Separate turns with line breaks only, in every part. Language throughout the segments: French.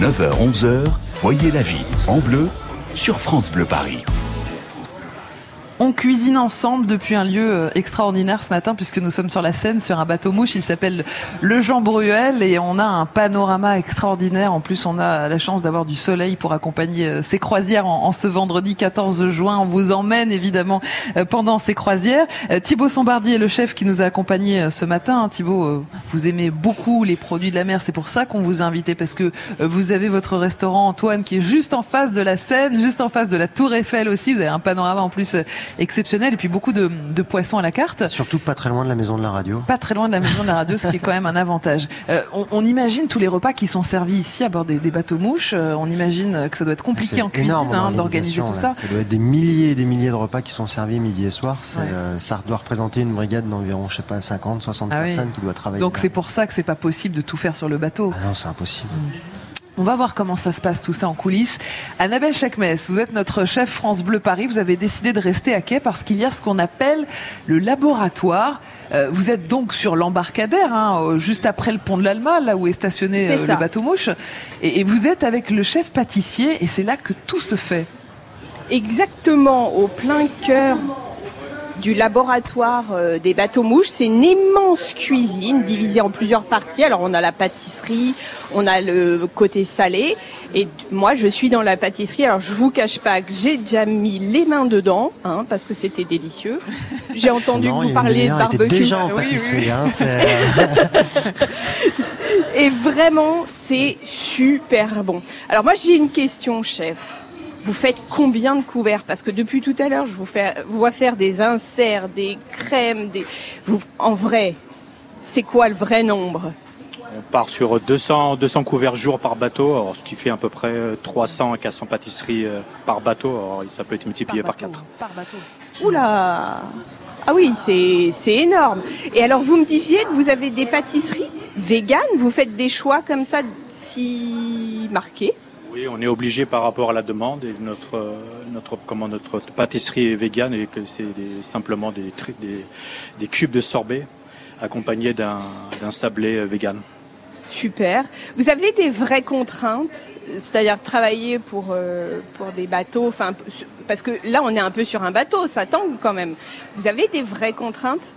9h-11h, voyez la vie en bleu sur France Bleu Paris.
On cuisine ensemble depuis un lieu euh, extraordinaire ce matin puisque nous sommes sur la Seine sur un bateau mouche. Il s'appelle le Jean Bruel et on a un panorama extraordinaire. En plus, on a la chance d'avoir du soleil pour accompagner euh, ces croisières en, ce vendredi 14 juin. On vous emmène évidemment euh, pendant ces croisières. Thibaut Sombardi est le chef qui nous a accompagnés ce matin. Thibaut, vous aimez beaucoup les produits de la mer. C'est pour ça qu'on vous a invité parce que vous avez votre restaurant Antoine qui est juste en face de la Seine, juste en face de la Tour Eiffel aussi. Vous avez un panorama en plus exceptionnel et puis beaucoup de, poissons à la carte.
Surtout pas très loin de la maison de la radio.
Pas très loin de la maison de la radio, ce qui est quand même un avantage. Euh, on, imagine tous les repas qui sont servis ici à bord des, bateaux mouches. Euh, on imagine que ça doit être compliqué en cuisine hein, d'organiser tout ça.
Ça doit être des milliers et des milliers de repas qui sont servis midi et soir. Euh, ça doit représenter une brigade d'environ, je sais pas, 50, 60 ah personnes qui doit travailler.
Donc c'est pour ça que c'est pas possible de tout faire sur le bateau.
Ah non, c'est impossible. Mm.
On va voir comment ça se passe tout ça en coulisses. Annabelle Chakmes, vous êtes notre chef France Bleu Paris. Vous avez décidé de rester à quai parce qu'il y a ce qu'on appelle le laboratoire. Euh, vous êtes donc sur l'embarcadère, hein, juste après le pont de l'Alma, là où est stationné euh, le bateau mouche. Et, et vous êtes avec le chef pâtissier et c'est là que tout se fait.
Exactement, au plein cœur du laboratoire euh, des bateaux mouches. C'est une immense cuisine divisée en plusieurs parties. Alors on a la pâtisserie, on a le côté salé. Et moi je suis dans la pâtisserie. Alors je vous cache pas que j'ai déjà mis les mains dedans, hein, parce que c'était délicieux. J'ai entendu que vous parler de barbecue.
déjà en pâtisserie. Hein,
et vraiment c'est super bon. Alors moi j'ai une question chef. Vous faites combien de couverts Parce que depuis tout à l'heure, je vous, fais, vois faire des inserts, des crèmes, des. en vrai, c'est quoi le vrai nombre
on part sur 200, 200 couverts jour par bateau, ce qui fait à peu près 300 à 400 pâtisseries euh, par bateau. Alors, ça peut être multiplié par, 4.
Par bateau. Oula Ah oui, c'est énorme. Et alors, vous me disiez que vous avez des pâtisseries véganes Vous faites des choix comme ça si marqués
oui, on est obligé par rapport à la demande et notre notre comment notre pâtisserie est végane et que c'est simplement des, des, des cubes de sorbet accompagnés d'un sablé vegan.
Super. Vous avez des vraies contraintes, c'est-à-dire travailler pour euh, pour des bateaux, enfin parce que là on est un peu sur un bateau, ça tangue quand même. Vous avez des vraies contraintes?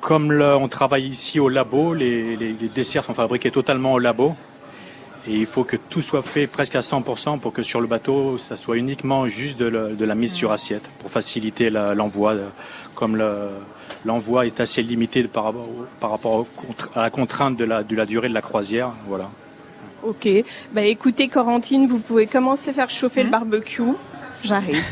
Comme on travaille ici au labo, les, les desserts sont fabriqués totalement au labo. Et il faut que tout soit fait presque à 100% pour que sur le bateau, ça soit uniquement juste de, la mise sur assiette pour faciliter l'envoi. comme l'envoi est assez limité par, rapport à la contrainte de la, de la durée de la croisière. Voilà.
Ok. Bah écoutez, Corentine, vous pouvez commencer à faire chauffer le mmh. barbecue. J'arrive.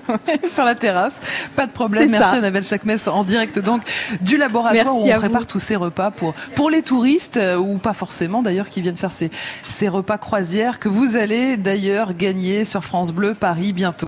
sur la terrasse. Pas de problème. Merci Annabelle Chakmes en direct donc du laboratoire où on prépare tous ces repas pour, pour les touristes euh, ou pas forcément d'ailleurs qui viennent faire ces, ces repas croisières que vous allez d'ailleurs gagner sur France Bleu Paris bientôt.